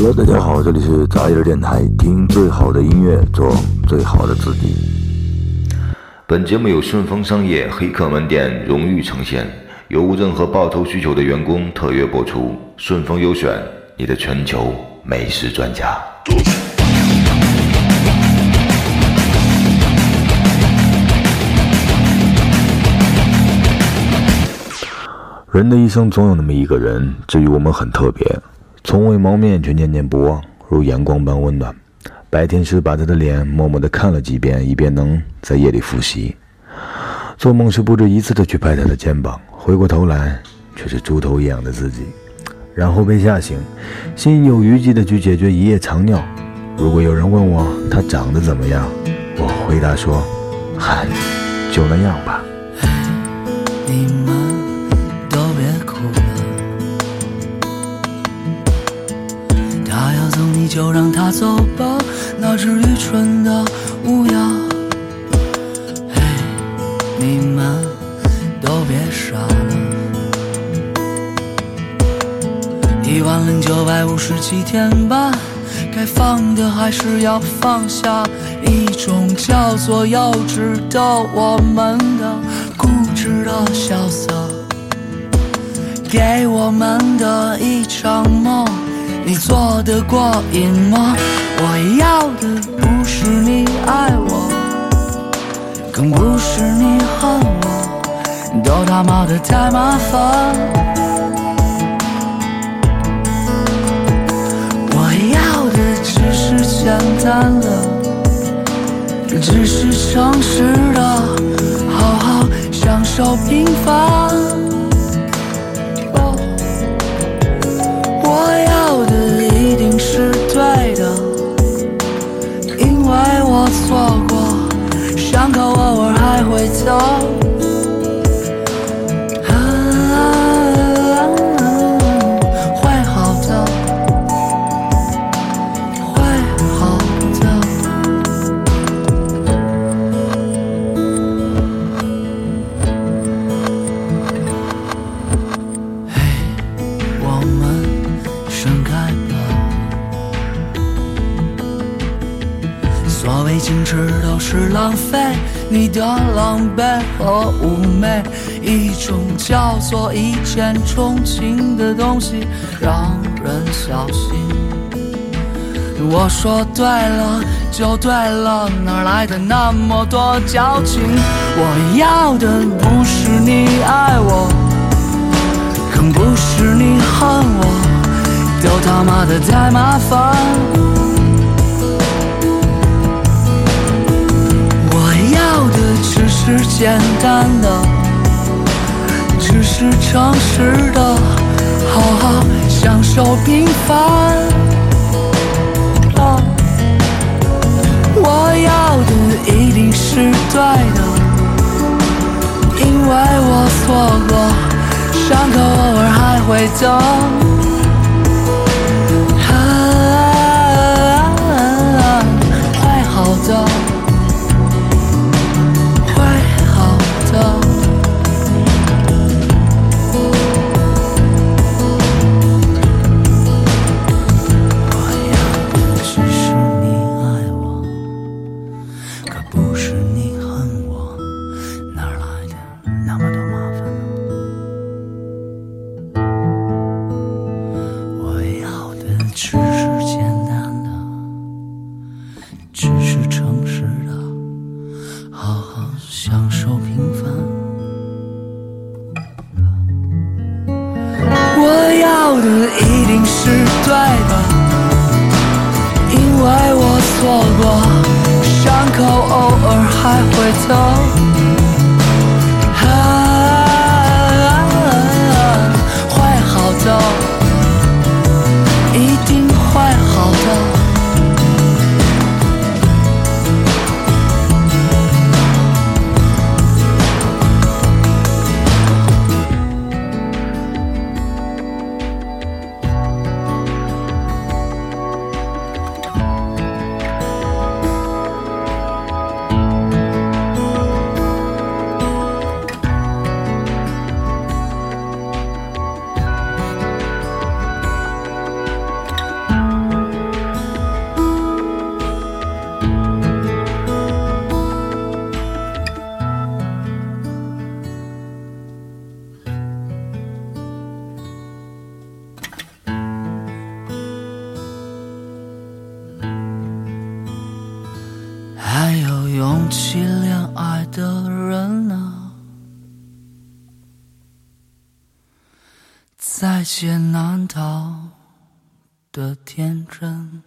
Hello，大家好，这里是杂音电台，听最好的音乐，做最好的自己。本节目由顺丰商业黑客门店荣誉呈现，有无任何报酬需求的员工特约播出。顺丰优选，你的全球美食专家。人的一生总有那么一个人，至于我们很特别。从未谋面，却念念不忘，如阳光般温暖。白天时把他的脸默默地看了几遍，以便能在夜里复习。做梦时不止一次地去拍他的肩膀，回过头来却是猪头一样的自己。然后被吓醒，心有余悸地去解决一夜长尿。如果有人问我他长得怎么样，我回答说：嗨，就那样吧。你就让他走吧，那只愚蠢的乌鸦。嘿，你们都别傻了。一万零九百五十七天吧，该放的还是要放下，一种叫做幼稚的我们的固执的潇洒，给我们的一场梦。你做得过瘾吗？我要的不是你爱我，更不是你恨我，都他妈的太麻烦。我要的只是简单的，只是诚实的，好好享受平凡。矜持都是浪费，你的狼狈和妩媚，一种叫做一见钟情的东西，让人小心。我说对了就对了，哪来的那么多矫情？我要的不是你爱我。更不是你恨我，都他妈的太麻烦。是简单的，只是诚实的，好好享受平凡。我要的一定是对的，因为我错过。伤口偶尔还会疼，可不是你恨我，哪来的那么多麻烦呢？我要的只是简单的，只是诚实的，好好享受平凡。我要的一定是对的，因为我错过，口偶尔还会走。放弃恋爱的人啊，在劫难逃的天真。